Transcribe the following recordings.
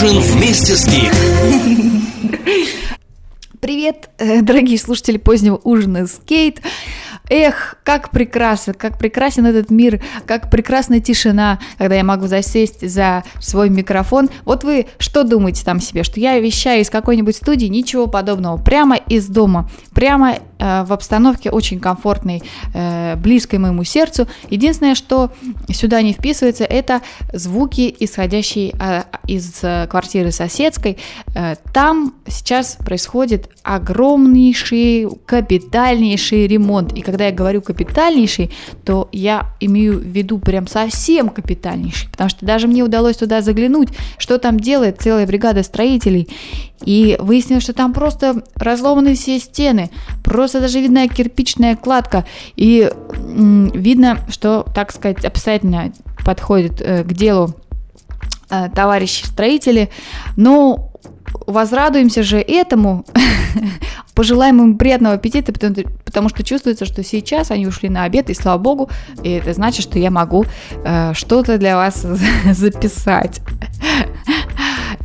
Ужин вместе с Гик. Привет, э, дорогие слушатели позднего ужина Скейт. Эх, как прекрасно, как прекрасен этот мир, как прекрасна тишина, когда я могу засесть за свой микрофон. Вот вы что думаете там себе, что я вещаю из какой-нибудь студии? Ничего подобного. Прямо из дома, прямо в обстановке очень комфортной, э, близкой моему сердцу. Единственное, что сюда не вписывается, это звуки, исходящие э, из э, квартиры соседской. Э, там сейчас происходит огромнейший, капитальнейший ремонт. И когда я говорю капитальнейший, то я имею в виду прям совсем капитальнейший, потому что даже мне удалось туда заглянуть, что там делает целая бригада строителей, и выяснилось, что там просто разломаны все стены, просто даже видна кирпичная кладка, и м, видно, что, так сказать, обстоятельно подходит э, к делу э, товарищи строители, но возрадуемся же этому, пожелаем им приятного аппетита, потому, потому что чувствуется, что сейчас они ушли на обед, и слава богу, и это значит, что я могу э, что-то для вас записать.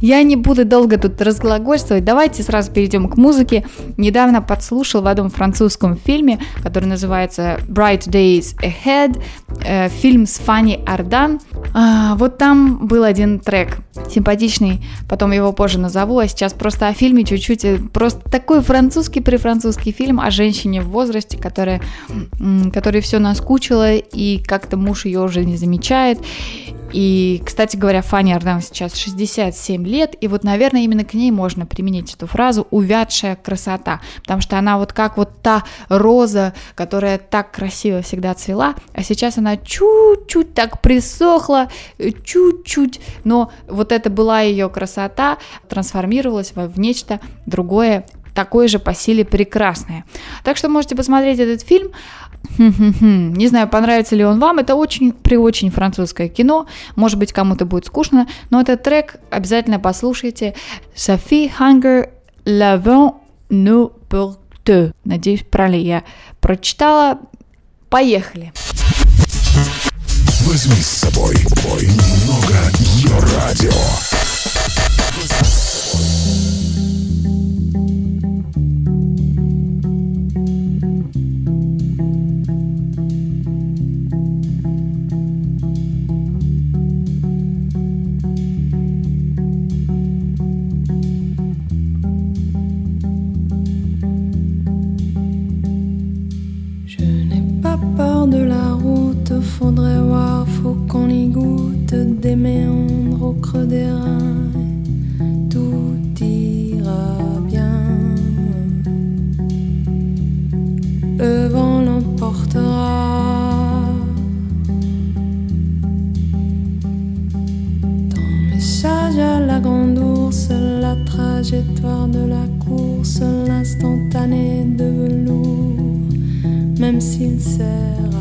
Я не буду долго тут разглагольствовать, давайте сразу перейдем к музыке. Недавно подслушал в одном французском фильме, который называется Bright Days Ahead, э, фильм с Фанни Ардан. А, вот там был один трек, симпатичный, потом его позже назову, а сейчас просто о фильме чуть-чуть, э, просто такой французский прифранцузский фильм о женщине в возрасте, которая, которой все наскучило, и как-то муж ее уже не замечает, и, кстати говоря, Фанни Ардам сейчас 67 лет, и вот, наверное, именно к ней можно применить эту фразу «увядшая красота», потому что она вот как вот та роза, которая так красиво всегда цвела, а сейчас она чуть-чуть так присохла, чуть-чуть, но вот это была ее красота, трансформировалась в нечто другое, такое же по силе прекрасное. Так что можете посмотреть этот фильм. Не знаю, понравится ли он вам. Это очень при очень французское кино. Может быть, кому-то будет скучно, но этот трек обязательно послушайте. Софи Hunger L'avant nous pour. Надеюсь, правильно я прочитала. Поехали. Возьми с собой бой немного радио. Qu'on y goûte des méandres au creux des reins. Tout ira bien. Le vent l'emportera. Ton message à la grande ours, la trajectoire de la course, l'instantané de velours, même s'il sert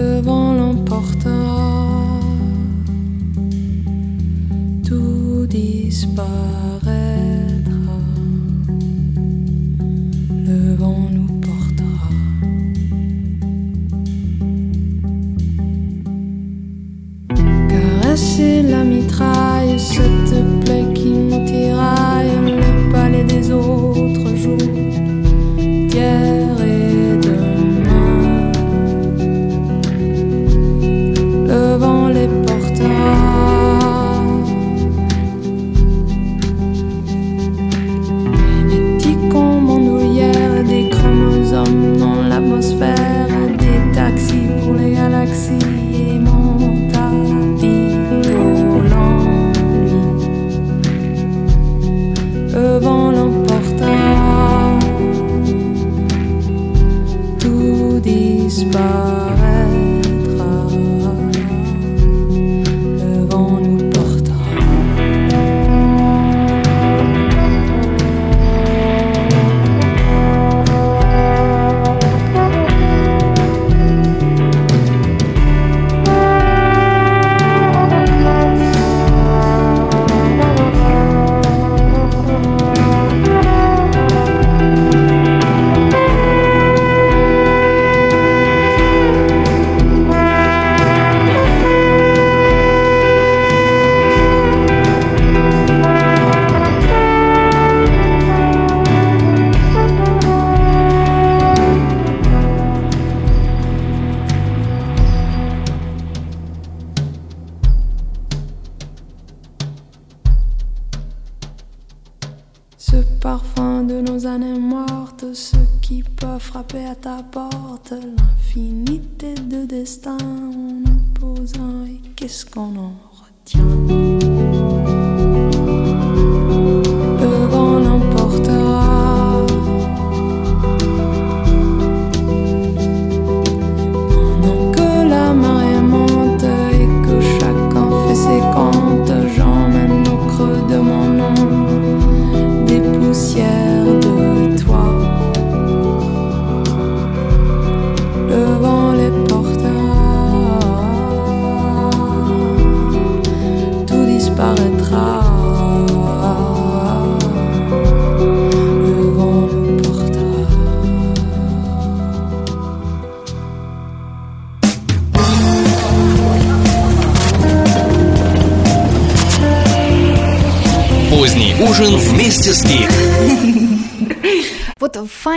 le vent l'emportera, tout disparaîtra,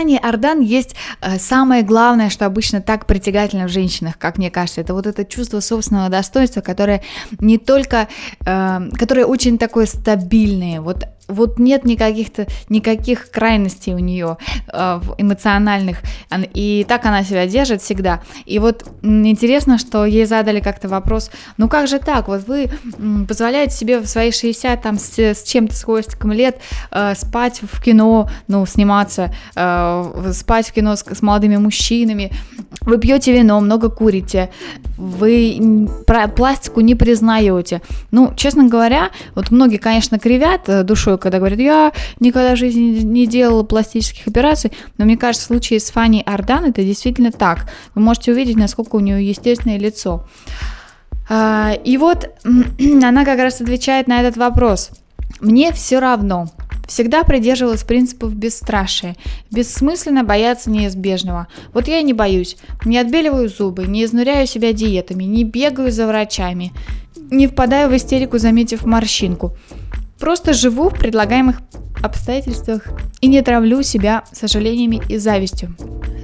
Фане Ардан есть э, самое главное, что обычно так притягательно в женщинах, как мне кажется, это вот это чувство собственного достоинства, которое не только, э, которое очень такое стабильное, вот вот нет никаких-то никаких крайностей у нее э, эмоциональных, и так она себя держит всегда. И вот интересно, что ей задали как-то вопрос, ну как же так, вот вы позволяете себе в свои 60 там с, с чем-то с хвостиком лет э, спать в кино, ну сниматься, э, спать в кино с, с молодыми мужчинами, вы пьете вино, много курите, вы пластику не признаете. Ну, честно говоря, вот многие, конечно, кривят э, душой, когда говорят, я никогда в жизни не делала пластических операций, но мне кажется, в случае с Фанни Ардан это действительно так. Вы можете увидеть, насколько у нее естественное лицо. А, и вот она как раз отвечает на этот вопрос. Мне все равно, Всегда придерживалась принципов бесстрашия. Бессмысленно бояться неизбежного. Вот я и не боюсь. Не отбеливаю зубы, не изнуряю себя диетами, не бегаю за врачами, не впадаю в истерику, заметив морщинку. Просто живу в предлагаемых обстоятельствах и не травлю себя сожалениями и завистью.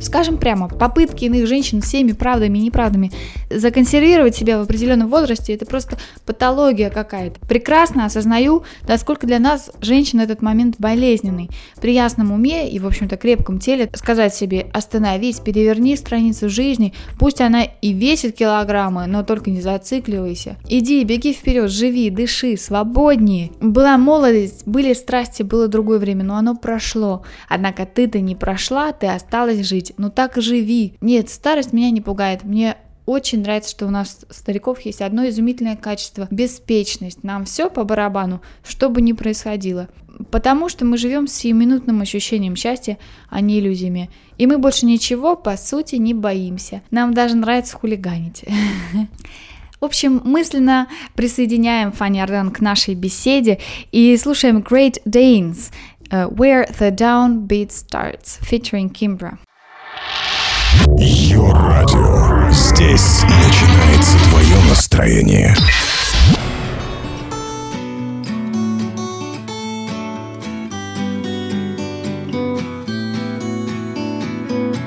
Скажем прямо, попытки иных женщин всеми правдами и неправдами законсервировать себя в определенном возрасте – это просто патология какая-то. Прекрасно осознаю, насколько для нас женщина этот момент болезненный. При ясном уме и, в общем-то, крепком теле сказать себе «остановись, переверни страницу жизни, пусть она и весит килограммы, но только не зацикливайся. Иди, беги вперед, живи, дыши, свободнее». Была молодость, были страсти, было другое время, но оно прошло. Однако ты-то не прошла, ты осталась жить. Ну так живи. Нет, старость меня не пугает. Мне очень нравится, что у нас стариков есть одно изумительное качество – беспечность. Нам все по барабану, что бы ни происходило. Потому что мы живем с сиюминутным ощущением счастья, а не иллюзиями. И мы больше ничего, по сути, не боимся. Нам даже нравится хулиганить. В общем, мысленно присоединяем Фанни Арден к нашей беседе и слушаем Great Danes uh, Where the Downbeat Starts, featuring Kimbra. Йо-радио. Здесь начинается твое настроение.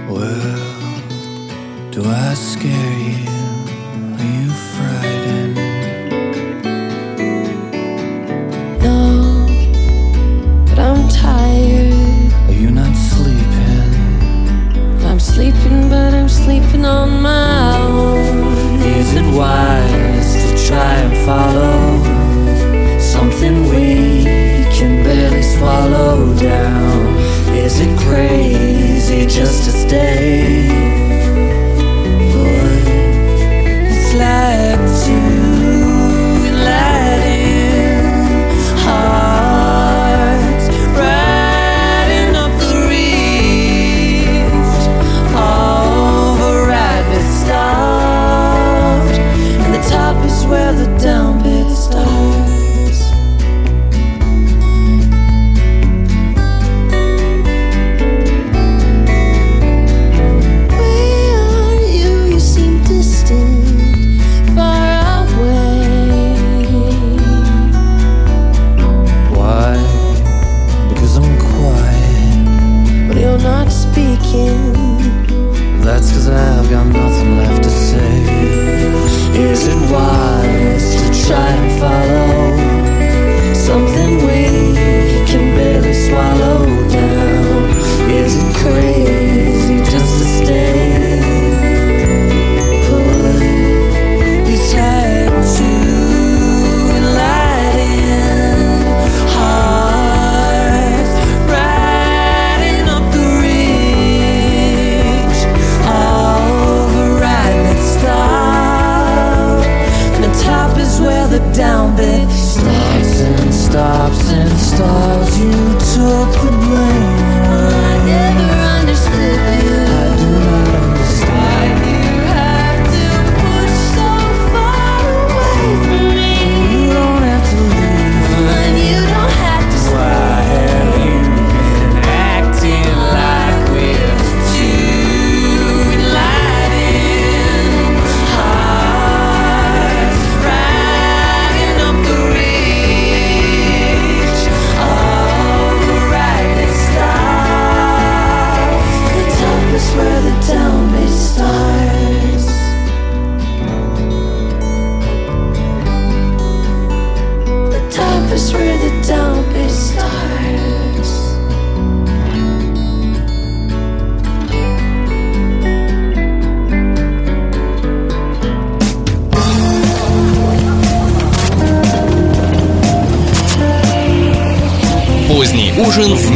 Well, do I scare you?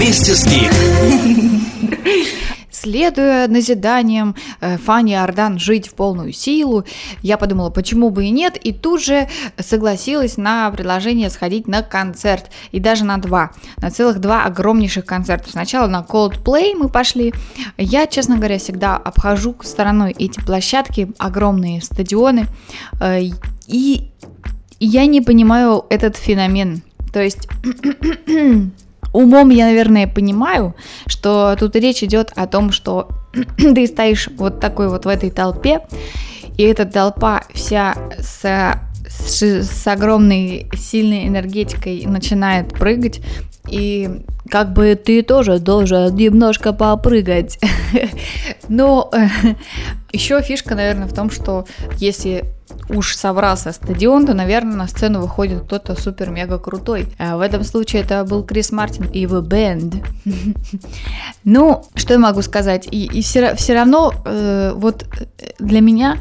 Вместе с Гик. Следуя назиданиям э, Фани Ардан жить в полную силу, я подумала, почему бы и нет, и тут же согласилась на предложение сходить на концерт, и даже на два, на целых два огромнейших концерта. Сначала на Coldplay мы пошли. Я, честно говоря, всегда обхожу стороной эти площадки, огромные стадионы, э, и я не понимаю этот феномен. То есть умом я, наверное, понимаю, что тут речь идет о том, что ты стоишь вот такой вот в этой толпе, и эта толпа вся с, с, с огромной сильной энергетикой начинает прыгать, и как бы ты тоже должен немножко попрыгать. Но еще фишка, наверное, в том, что если уж соврался стадион, то, наверное, на сцену выходит кто-то супер-мега крутой. А в этом случае это был Крис Мартин и его бенд. Ну, что я могу сказать? И, все равно, э, вот для меня,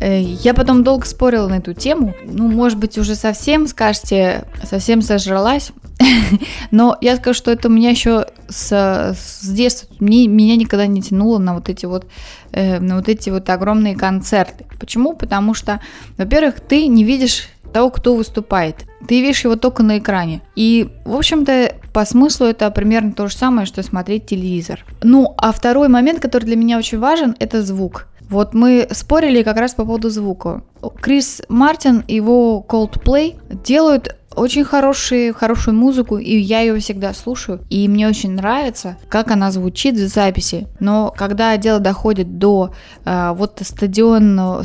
э, я потом долго спорила на эту тему. Ну, может быть, уже совсем, скажете, совсем сожралась. Но я скажу, что это у меня еще с, с детства, мне, меня никогда не тянуло на вот эти вот, э, на вот эти вот огромные концерты. Почему? Потому что, во-первых, ты не видишь того, кто выступает. Ты видишь его только на экране. И, в общем-то, по смыслу это примерно то же самое, что смотреть телевизор. Ну, а второй момент, который для меня очень важен, это звук. Вот мы спорили как раз по поводу звука. Крис Мартин и его Coldplay делают очень хорошие, хорошую музыку, и я ее всегда слушаю. И мне очень нравится, как она звучит в записи. Но когда дело доходит до э, вот стадион,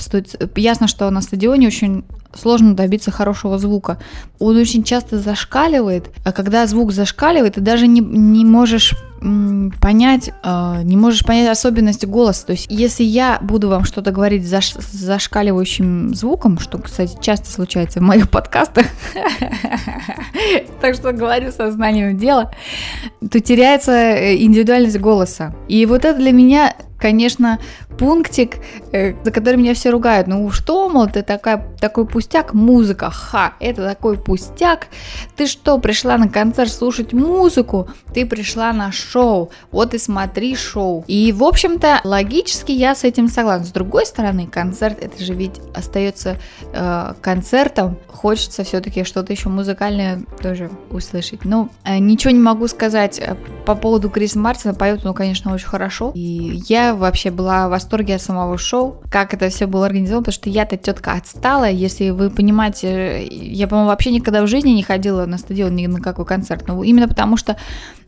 ясно, что на стадионе очень сложно добиться хорошего звука. Он очень часто зашкаливает, а когда звук зашкаливает, ты даже не, не можешь понять, э, не можешь понять особенности голоса. То есть, если я буду вам что-то говорить заш, с зашкаливающим звуком, что, кстати, часто случается в моих подкастах, так что говорю сознанием дела, то теряется э, индивидуальность голоса. И вот это для меня конечно, пунктик, э, за который меня все ругают. Ну что, мол, ты такая, такой пустяк, музыка, ха, это такой пустяк. Ты что, пришла на концерт слушать музыку? Ты пришла на шоу, вот и смотри шоу. И, в общем-то, логически я с этим согласна. С другой стороны, концерт, это же ведь остается э, концертом. Хочется все-таки что-то еще музыкальное тоже услышать. Ну, э, ничего не могу сказать э, по поводу Криса Мартина. Поет он, конечно, очень хорошо. И я вообще была в восторге от самого шоу, как это все было организовано, потому что я-то тетка отстала, если вы понимаете, я, по-моему, вообще никогда в жизни не ходила на стадион ни на какой концерт, но именно потому что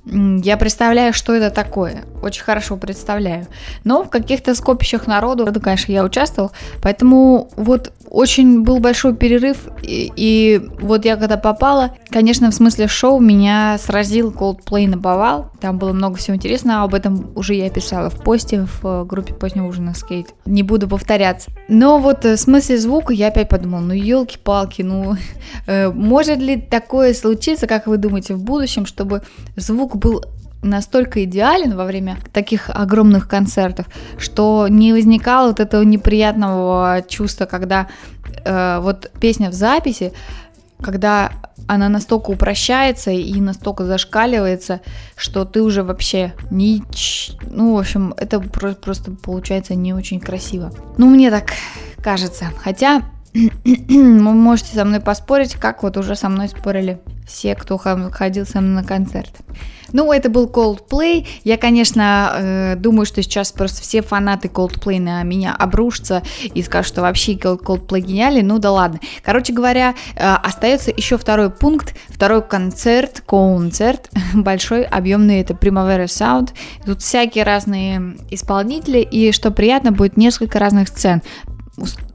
я представляю, что это такое. Очень хорошо представляю. Но в каких-то скопищах народу, конечно, я участвовал. Поэтому вот очень был большой перерыв. И, и вот я когда попала, конечно, в смысле шоу меня сразил Coldplay на повал. Там было много всего интересного. Об этом уже я писала в посте в э, группе позднего ужина скейт. Не буду повторяться. Но вот э, в смысле звука я опять подумала, ну елки-палки, ну э, может ли такое случиться, как вы думаете, в будущем, чтобы звук был настолько идеален во время таких огромных концертов, что не возникало вот этого неприятного чувства, когда э, вот песня в записи, когда она настолько упрощается и настолько зашкаливается, что ты уже вообще не... Ну, в общем, это просто получается не очень красиво. Ну, мне так кажется. Хотя вы можете со мной поспорить, как вот уже со мной спорили все, кто ходил со мной на концерт. Ну, это был Coldplay. Я, конечно, э, думаю, что сейчас просто все фанаты Coldplay на меня обрушатся и скажут, что вообще Coldplay гениальный. Ну да ладно. Короче говоря, э, остается еще второй пункт, второй концерт, концерт, большой, объемный, это Primavera Sound. Тут всякие разные исполнители, и что приятно, будет несколько разных сцен.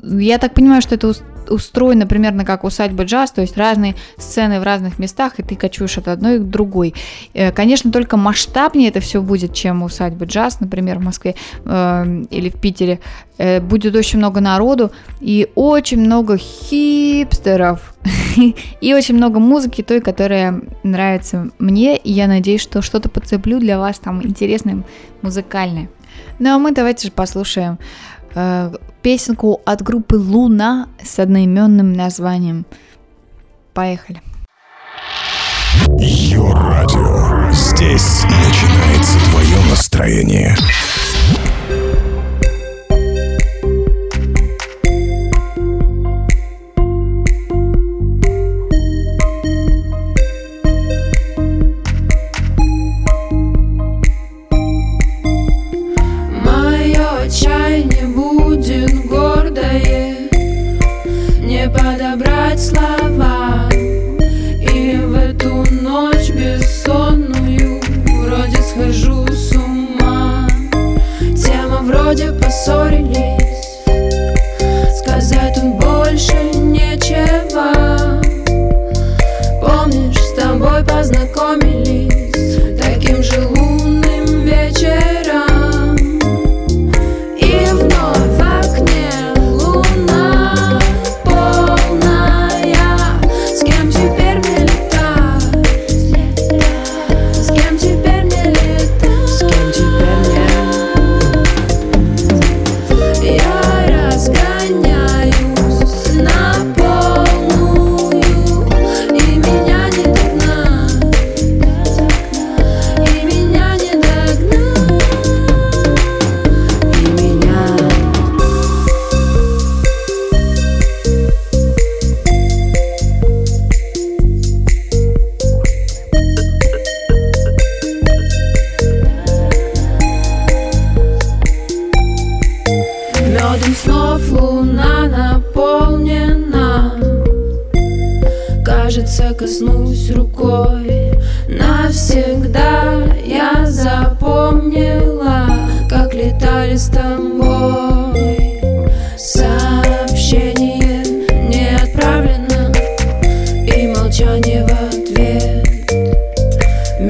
Я так понимаю, что это устроено примерно как усадьба джаз, то есть разные сцены в разных местах, и ты кочуешь от одной к другой. Э, конечно, только масштабнее это все будет, чем усадьба джаз, например, в Москве э, или в Питере. Э, будет очень много народу и очень много хипстеров. и очень много музыки той, которая нравится мне, и я надеюсь, что что-то подцеплю для вас там интересное, музыкальное. Ну а мы давайте же послушаем э, песенку от группы Луна с одноименным названием. Поехали. Йо радио. Здесь начинается твое настроение.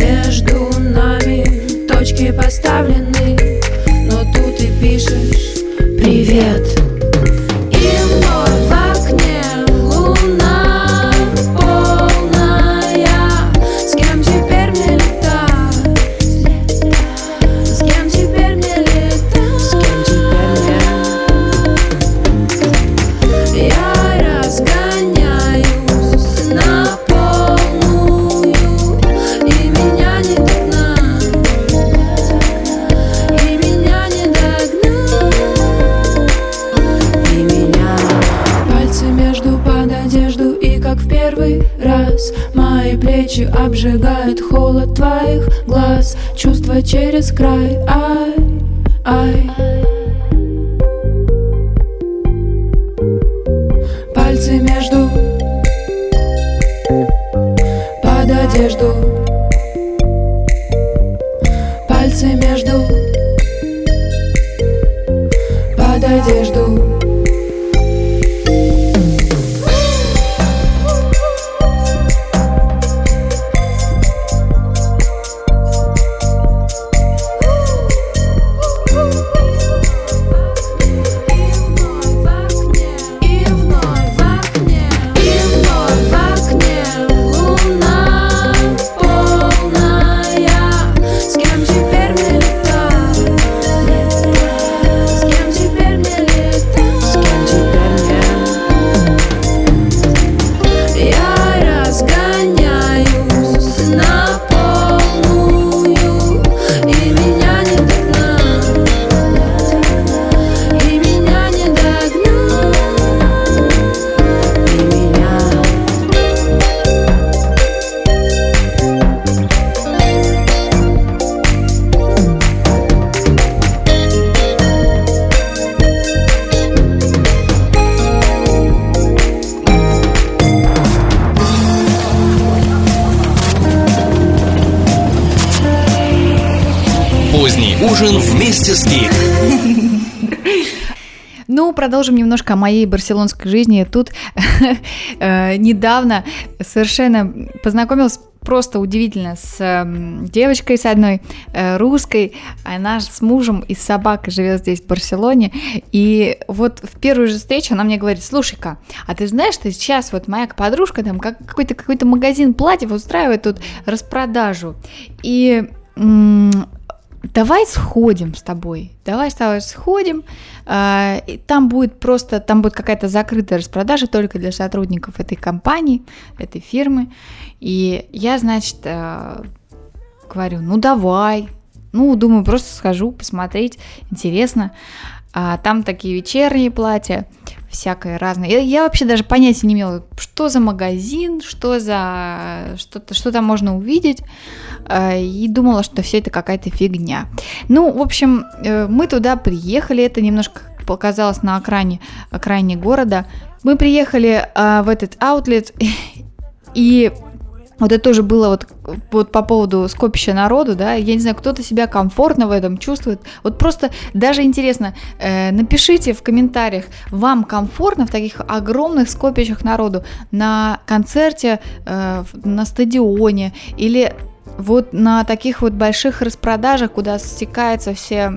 Между нами точки поставлены Но тут ты пишешь «Привет!» одежду Героических. Ну, продолжим немножко о моей барселонской жизни. Тут э, недавно совершенно познакомилась просто удивительно с эм, девочкой с одной э, русской. Она с мужем и с собакой живет здесь, в Барселоне. И вот в первую же встречу она мне говорит, слушай-ка, а ты знаешь, что сейчас вот моя подружка там какой-то какой-то магазин платьев устраивает тут распродажу. И давай сходим с тобой, давай с тобой сходим, э, и там будет просто, там будет какая-то закрытая распродажа только для сотрудников этой компании, этой фирмы, и я, значит, э, говорю, ну давай, ну, думаю, просто схожу посмотреть, интересно, а там такие вечерние платья, всякое разное. Я, я вообще даже понятия не имела, что за магазин, что за что-то, что там можно увидеть, э, и думала, что все это какая-то фигня. Ну, в общем, э, мы туда приехали, это немножко показалось на окраине, окраине города. Мы приехали э, в этот аутлет, и вот это тоже было вот, вот по поводу скопища народу, да, я не знаю, кто-то себя комфортно в этом чувствует. Вот просто даже интересно, э, напишите в комментариях, вам комфортно в таких огромных скопищах народу на концерте, э, на стадионе или вот на таких вот больших распродажах, куда стекаются все,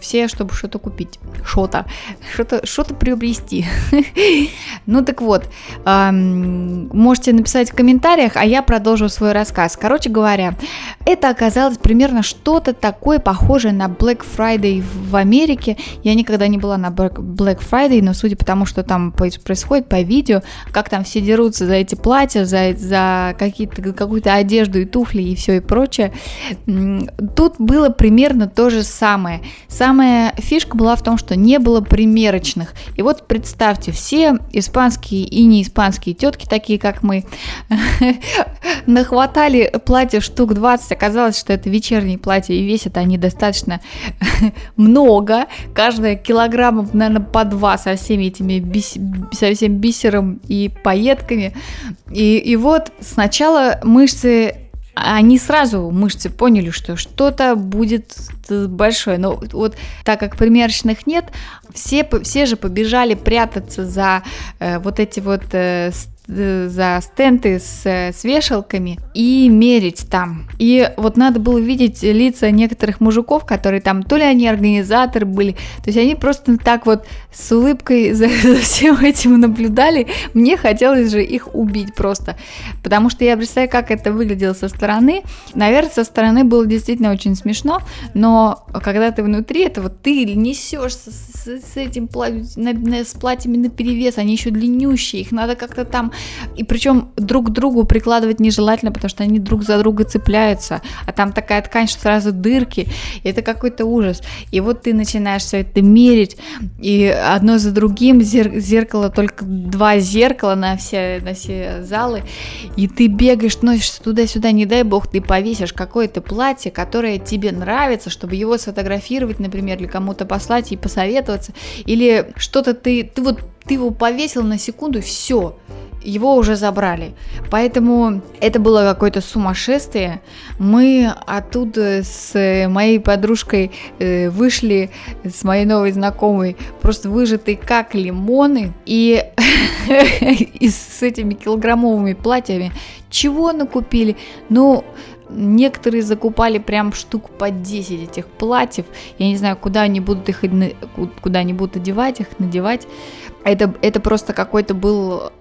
все чтобы что-то купить, что-то, что-то, что-то приобрести. ну так вот, можете написать в комментариях, а я продолжу свой рассказ. Короче говоря, это оказалось примерно что-то такое похожее на Black Friday в Америке. Я никогда не была на Black Friday, но судя по тому, что там происходит по видео, как там все дерутся за эти платья, за, за какие-то, какую-то одежду и туфли и все и прочее. Тут было примерно то же самое. Самая фишка была в том, что не было примерочных. И вот представьте, все испанские и не испанские тетки, такие как мы, нахватали платье штук 20. Оказалось, что это вечерние платья, и весят они достаточно много. Каждое килограммов, наверное, по два со всеми этими бис... со всем бисером и пайетками. И, и вот сначала мышцы они сразу, мышцы, поняли, что что-то будет большое. Но вот так как примерочных нет, все, все же побежали прятаться за э, вот эти вот э, за стенты с, с вешалками и мерить там. И вот надо было видеть лица некоторых мужиков, которые там, то ли они организаторы были, то есть они просто так вот с улыбкой за, за всем этим наблюдали. Мне хотелось же их убить просто, потому что я представляю, как это выглядело со стороны. Наверное, со стороны было действительно очень смешно, но когда ты внутри этого, ты несешься с, с, с этим платьем, с платьями на перевес, они еще длиннющие, их надо как-то там и причем друг к другу прикладывать нежелательно, потому что они друг за друга цепляются, а там такая ткань, что сразу дырки, это какой-то ужас. И вот ты начинаешь все это мерить, и одно за другим зер- зеркало, только два зеркала на все, на все залы, и ты бегаешь, носишься туда-сюда, не дай бог, ты повесишь какое-то платье, которое тебе нравится, чтобы его сфотографировать, например, или кому-то послать и посоветоваться, или что-то ты, ты вот ты его повесил на секунду, все, его уже забрали. Поэтому это было какое-то сумасшествие. Мы оттуда с моей подружкой э, вышли, с моей новой знакомой, просто выжатые как лимоны. И, и с этими килограммовыми платьями чего накупили? Ну, Некоторые закупали прям штук по 10 этих платьев. Я не знаю, куда они будут их куда они будут одевать их, надевать. Это, это просто какой-то был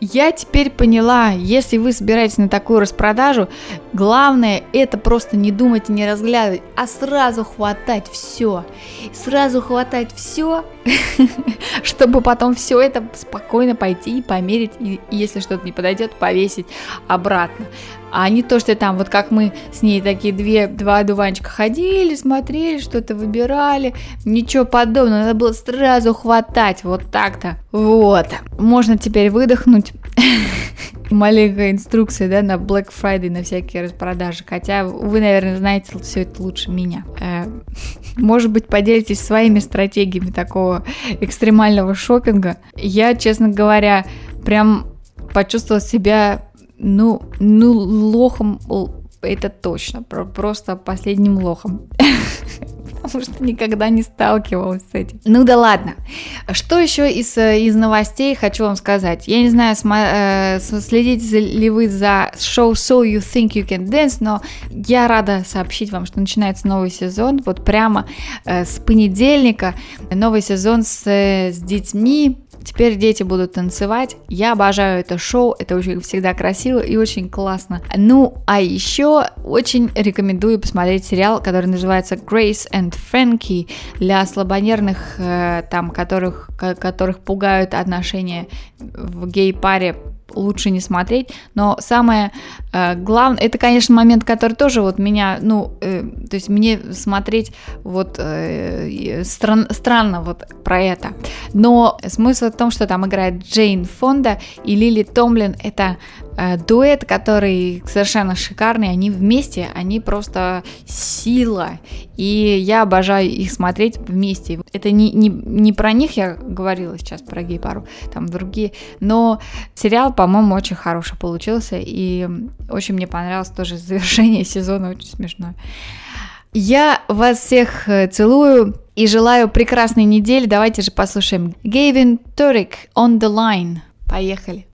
я теперь поняла, если вы собираетесь на такую распродажу, главное это просто не думать и не разглядывать, а сразу хватать все. Сразу хватать все, чтобы потом все это спокойно пойти и померить, и если что-то не подойдет, повесить обратно. А не то, что там, вот как мы с ней такие две, два одуванчика ходили, смотрели, что-то выбирали. Ничего подобного, надо было сразу хватать, вот так-то. Вот. Можно теперь выдохнуть. Маленькая инструкция, да, на Black Friday, на всякие распродажи. Хотя вы, наверное, знаете все это лучше меня. Э, может быть, поделитесь своими стратегиями такого экстремального шопинга. Я, честно говоря, прям почувствовала себя ну, ну, лохом это точно, просто последним лохом. Потому что никогда не сталкивалась с этим. Ну да ладно. Что еще из, из новостей хочу вам сказать? Я не знаю, э, следите ли вы за шоу So You Think You Can Dance, но я рада сообщить вам, что начинается новый сезон. Вот прямо э, с понедельника новый сезон с, э, с детьми теперь дети будут танцевать. Я обожаю это шоу, это очень всегда красиво и очень классно. Ну, а еще очень рекомендую посмотреть сериал, который называется Grace and Frankie для слабонервных, э, там, которых, которых пугают отношения в гей-паре лучше не смотреть. Но самое главное, это, конечно, момент, который тоже вот меня, ну, э, то есть мне смотреть вот э, стран, странно вот про это. Но смысл в том, что там играет Джейн Фонда и Лили Томлин. Это Э, дуэт, который совершенно шикарный, они вместе, они просто сила, и я обожаю их смотреть вместе. Это не, не, не про них я говорила сейчас, про гей-пару, там другие, но сериал, по-моему, очень хороший получился, и очень мне понравилось тоже завершение сезона, очень смешное. Я вас всех э, целую и желаю прекрасной недели. Давайте же послушаем Гейвин Торик on the line. Поехали.